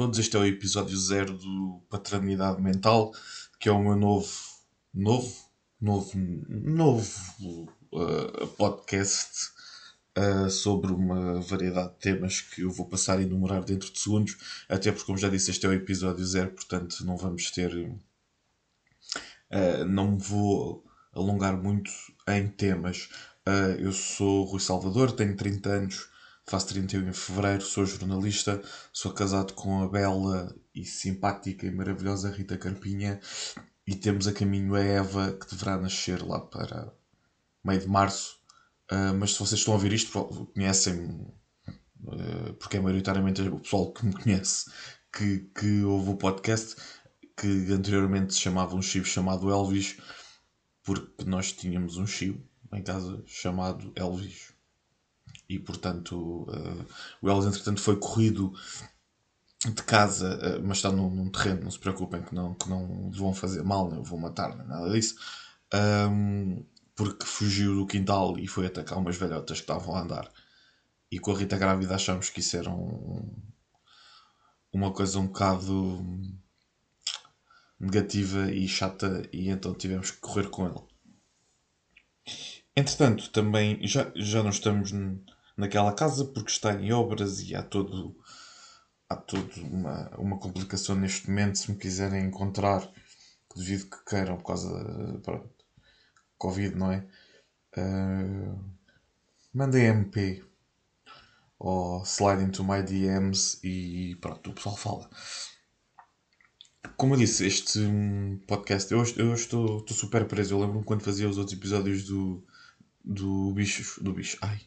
todos, este é o episódio zero do Paternidade Mental, que é o meu novo, novo, novo, novo uh, podcast uh, sobre uma variedade de temas que eu vou passar a enumerar dentro de segundos, até porque, como já disse, este é o episódio zero, portanto não vamos ter. Uh, não me vou alongar muito em temas. eu sou Rui Salvador, tenho 30 anos faço 31 em fevereiro, sou jornalista, sou casado com a bela e simpática e maravilhosa Rita Carpinha e temos a caminho a Eva que deverá nascer lá para meio de março. Uh, mas se vocês estão a ouvir isto, conhecem-me, uh, porque é maioritariamente o pessoal que me conhece que, que ouve o podcast, que anteriormente se chamava um chivo chamado Elvis, porque nós tínhamos um chivo em casa chamado Elvis e portanto uh, o Ellis entretanto foi corrido de casa, uh, mas está num, num, terreno, não se preocupem que não, que não vão fazer mal, nem vão matar, nem nada disso, um, porque fugiu do quintal e foi atacar umas velhotas que estavam a andar. E com a Rita grávida achamos que isso era um, uma coisa um bocado negativa e chata e então tivemos que correr com ele. Entretanto, também já, já não estamos naquela casa porque está em obras e há todo há toda uma, uma complicação neste momento se me quiserem encontrar devido que queiram por causa pronto, Covid, não é? Uh, mandem MP ou slide into my DMs e pronto, o pessoal fala. Como eu disse, este podcast, eu, eu estou, estou super preso. Eu lembro-me quando fazia os outros episódios do, do bicho, do bicho, ai,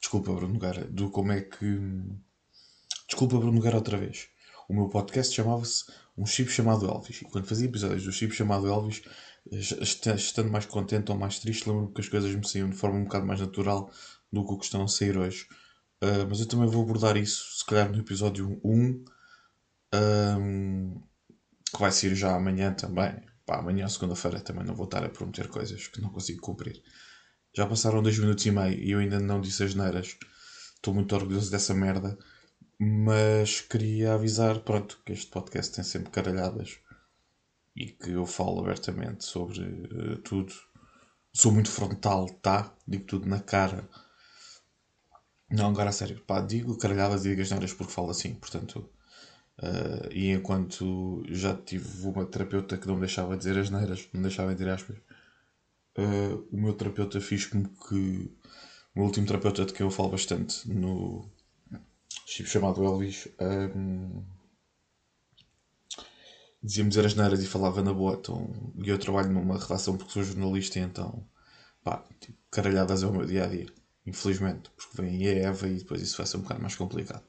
Desculpa, Bruno Nogueira, do como é que. Desculpa, Bruno Nogueira, outra vez. O meu podcast chamava-se Um Chip Chamado Elvis. E quando fazia episódios do Chip Chamado Elvis, estando mais contente ou mais triste, lembro-me que as coisas me saíam de forma um bocado mais natural do que o que estão a sair hoje. Uh, mas eu também vou abordar isso, se calhar, no episódio 1, um, que vai sair já amanhã também. Pá, amanhã, segunda-feira, também não vou estar a prometer coisas que não consigo cumprir. Já passaram 2 minutos e meio e eu ainda não disse as neiras. Estou muito orgulhoso dessa merda. Mas queria avisar, pronto, que este podcast tem sempre caralhadas e que eu falo abertamente sobre uh, tudo. Sou muito frontal, tá? Digo tudo na cara. Não, agora a sério, pá, digo caralhadas e digo as neiras porque falo assim, portanto. Uh, e enquanto já tive uma terapeuta que não me deixava dizer as neiras, não me deixava dizer aspas, uh, o meu terapeuta com que o meu último terapeuta de quem eu falo bastante no chip chamado Elvis um, dizia-me dizer as neiras e falava na boa. Então, e eu trabalho numa redação porque sou jornalista então pá, tipo, caralhadas é o meu dia a dia infelizmente, porque vem a Eva e depois isso vai ser um bocado mais complicado.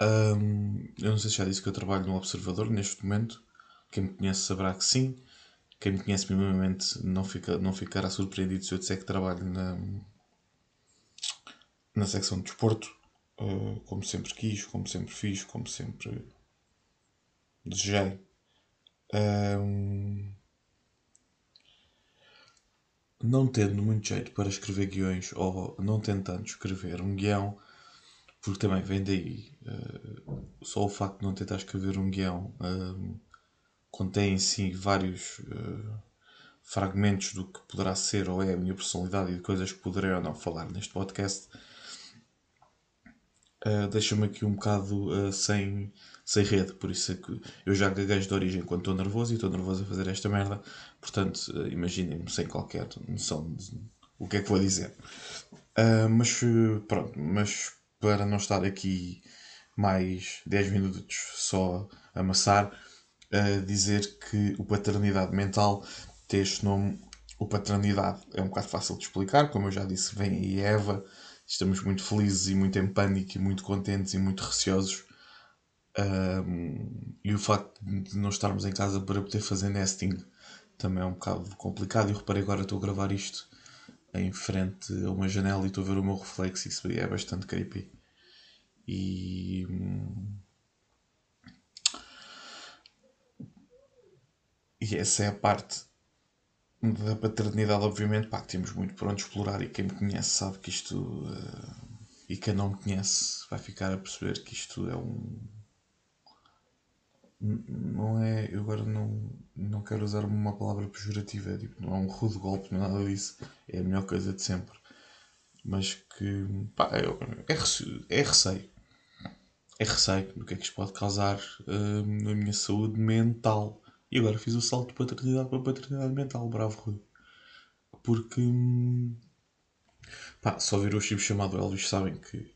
Um, eu não sei se já disse que eu trabalho no Observador neste momento. Quem me conhece saberá que sim quem me conhece minimamente não, fica, não ficará surpreendido se eu disser que trabalho na, na secção de desporto, uh, como sempre quis, como sempre fiz, como sempre desejei. Um, não tendo muito jeito para escrever guiões ou não tentando escrever um guião, porque também vem daí uh, só o facto de não tentar escrever um guião. Contém em si vários uh, fragmentos do que poderá ser ou é a minha personalidade e de coisas que poderei ou não falar neste podcast, uh, deixa-me aqui um bocado uh, sem, sem rede. Por isso é que eu já gaguejo de origem quando estou nervoso e estou nervoso a fazer esta merda. Portanto, uh, imaginem-me sem qualquer noção de o que é que vou dizer. mas pronto, mas para não estar aqui mais 10 minutos só a amassar a dizer que o paternidade mental tem este nome. O paternidade é um bocado fácil de explicar, como eu já disse, vem aí Eva. Estamos muito felizes e muito em pânico e muito contentes e muito receosos. Um, e o facto de não estarmos em casa para poder fazer nesting também é um bocado complicado. E reparei agora estou a gravar isto em frente a uma janela e estou a ver o meu reflexo. Isso é bastante creepy. E. E essa é a parte da paternidade, obviamente, pá, temos muito por onde explorar e quem me conhece sabe que isto. Uh, e quem não me conhece vai ficar a perceber que isto é um. não é. Eu agora não, não quero usar uma palavra pejorativa, é tipo, não é um rude golpe, não é nada disso. É a melhor coisa de sempre. Mas que. pá, é, é, é receio. É receio do que é que isto pode causar uh, na minha saúde mental. E agora fiz o salto de paternidade para paternidade mental, bravo Rui. Porque. Pá, só viram o chibo chamado Elvis sabem que.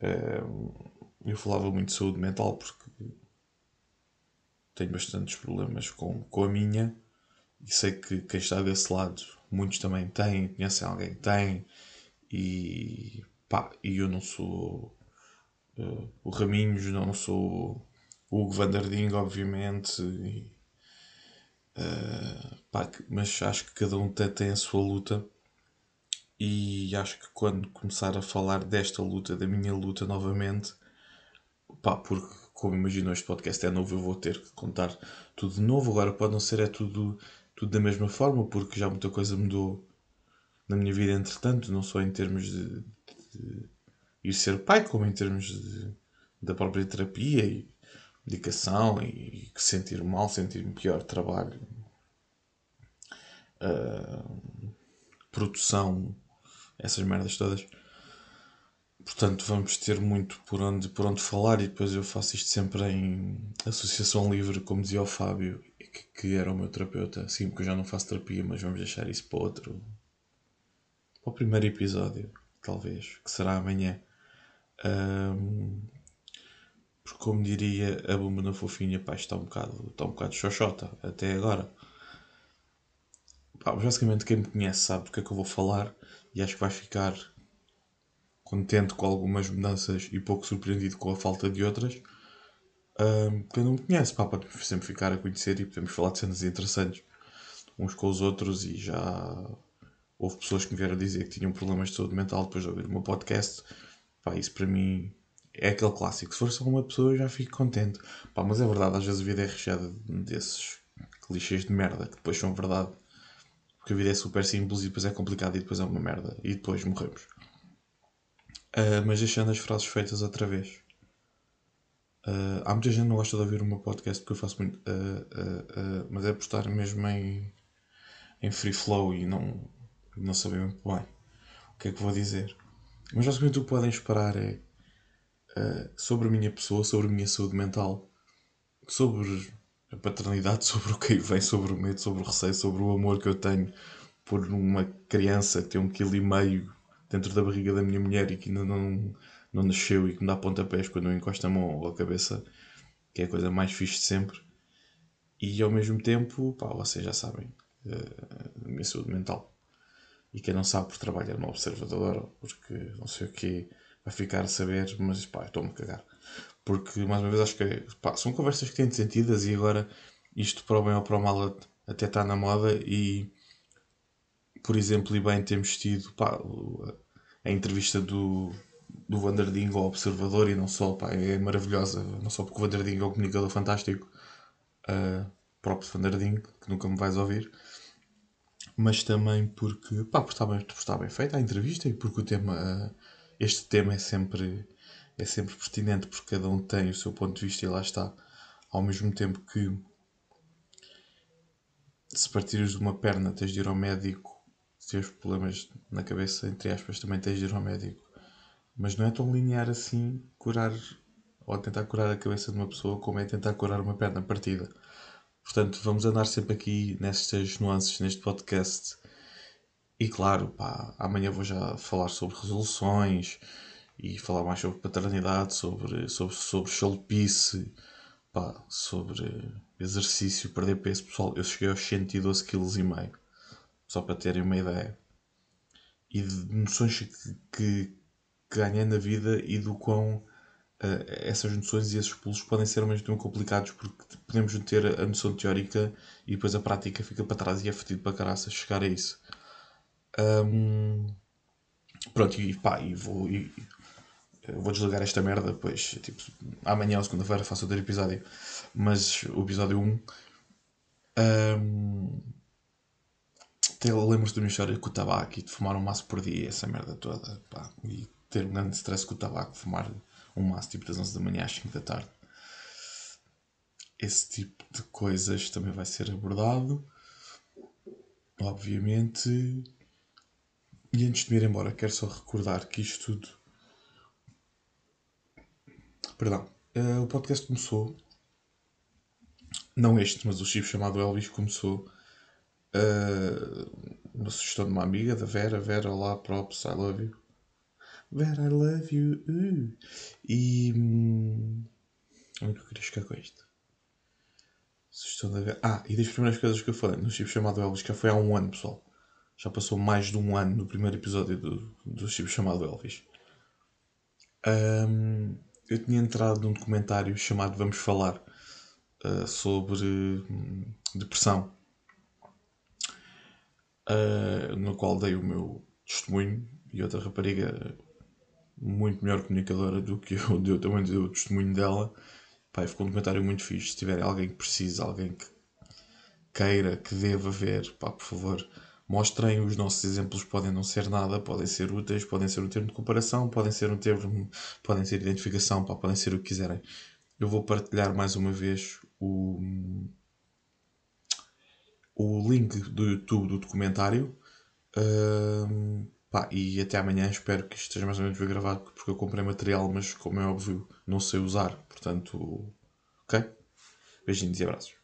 Uh, eu falava muito de saúde mental porque tenho bastantes problemas com, com a minha e sei que quem está desse lado, muitos também têm, conhecem alguém que tem e pá, e eu não sou uh, o Raminhos, não sou o Hugo obviamente, uh, pá, mas acho que cada um tem, a sua luta e acho que quando começar a falar desta luta, da minha luta novamente, pá, porque como imagino este podcast é novo, eu vou ter que contar tudo de novo. Agora pode não ser é tudo, tudo da mesma forma, porque já muita coisa mudou na minha vida entretanto, não só em termos de, de ir ser pai, como em termos de, da própria terapia e medicação e, sentir mal, sentir-me pior, trabalho, uh, produção, essas merdas todas. Portanto, vamos ter muito por onde, por onde falar e depois eu faço isto sempre em associação livre, como dizia o Fábio, que, que era o meu terapeuta. Sim, porque eu já não faço terapia, mas vamos deixar isso para outro. Para o primeiro episódio, talvez, que será amanhã. Um, porque, como diria a bomba na fofinha, pá, está um bocado, está um bocado xoxota até agora. Pá, basicamente, quem me conhece sabe do que é que eu vou falar e acho que vai ficar contente com algumas mudanças e pouco surpreendido com a falta de outras. Um, quem não me conhece, pá, pode sempre ficar a conhecer e podemos falar de cenas interessantes uns com os outros e já houve pessoas que me vieram dizer que tinham problemas de saúde mental depois de ouvir o meu podcast. Pá, isso para mim é aquele clássico. Se for só uma pessoa, eu já fico contente. Pá, mas é verdade, às vezes a vida é recheada desses clichês de merda que depois são verdade. Porque a vida é super simples e depois é complicado e depois é uma merda. E depois morremos. Uh, mas deixando as frases feitas outra vez. Uh, há muita gente que não gosta de ouvir o meu podcast porque eu faço muito. Uh, mas é por estar mesmo em, em free flow e não, não saber muito bem o que é que vou dizer. Mas basicamente o que podem esperar é sobre a minha pessoa, sobre a minha saúde mental, sobre a paternidade, sobre o que aí vem, sobre o medo, sobre o receio, sobre o amor que eu tenho por uma criança que tem um quilo e meio dentro da barriga da minha mulher e que ainda não, não nasceu e que me dá pontapés quando eu encosto a mão ou a cabeça, que é a coisa mais fixe de sempre. E ao mesmo tempo, pá, vocês já sabem, uh, a minha saúde mental. E quem não sabe por trabalhar no observador, porque não sei o que vai ficar a saber, mas pá, estou-me a cagar. Porque, mais uma vez, acho que pá, são conversas que têm sentidas e agora isto para o bem ou para o mal até está na moda e por exemplo, e bem temos tido pá, a entrevista do, do Vanderding ao Observador e não só, pá, é maravilhosa, não só porque o Vanderding é um comunicador fantástico, uh, próprio Vanderding, que nunca me vais ouvir, mas também porque, pá, porque está bem, bem feita a entrevista e porque o tema, uh, este tema é sempre, é sempre pertinente porque cada um tem o seu ponto de vista e lá está, ao mesmo tempo que se partires de uma perna tens de ir ao médico se tiveres problemas na cabeça, entre aspas, também tens de ir ao médico. Mas não é tão linear assim curar ou tentar curar a cabeça de uma pessoa como é tentar curar uma perna partida. Portanto, vamos andar sempre aqui nestas nuances, neste podcast. E claro, pá, amanhã vou já falar sobre resoluções e falar mais sobre paternidade, sobre, sobre, sobre xolopice, pá, sobre exercício, perder peso. Pessoal, eu cheguei aos 112,5 kg só para terem uma ideia. E de noções que, que, ganhei na vida e do quão uh, essas noções e esses pulos podem ser ao mesmo tempo complicados porque podemos ter a noção teórica e depois a prática fica para trás e é fedido para caraças chegar a isso. Um, pronto, e pá, e vou, e, vou desligar esta merda, depois tipo, amanhã ou segunda-feira faço outro episódio. Mas o episódio 1. Um, até lembro-te da minha história com o tabaco e de fumar um maço por dia, essa merda toda. Pá, e ter um grande stress com o tabaco, fumar um maço tipo das 11 da manhã às 5 da tarde. esse tipo de coisas também vai ser abordado. Obviamente. E antes de me ir embora, quero só recordar que isto tudo. Perdão. Uh, o podcast começou. Não este, mas o chip chamado Elvis começou. Uh, uma sugestão de uma amiga, da Vera. Vera, olá, props, I love you. Vera, I love you. Uh. E. Hum, onde é eu queria chegar com isto? Sugestão da Vera. Ah, e das primeiras coisas que eu falei no chip chamado Elvis, que foi há um ano, pessoal. Já passou mais de um ano no primeiro episódio do, do chip chamado Elvis. Um, eu tinha entrado num documentário chamado Vamos Falar uh, sobre um, depressão, uh, no qual dei o meu testemunho e outra rapariga muito melhor comunicadora do que eu, eu também dei o testemunho dela. Pai, ficou um documentário muito fixe. Se tiver alguém que precise, alguém que queira, que deva ver, pá, por favor, mostrem. Os nossos exemplos podem não ser nada, podem ser úteis, podem ser um termo de comparação, podem ser um termo, podem ser identificação, pá, podem ser o que quiserem. Eu vou partilhar mais uma vez o, o link do YouTube do documentário. Uh, pá, e até amanhã espero que isto esteja mais ou menos bem gravado porque eu comprei material, mas como é óbvio não sei usar. Portanto, ok? Beijinhos e abraços.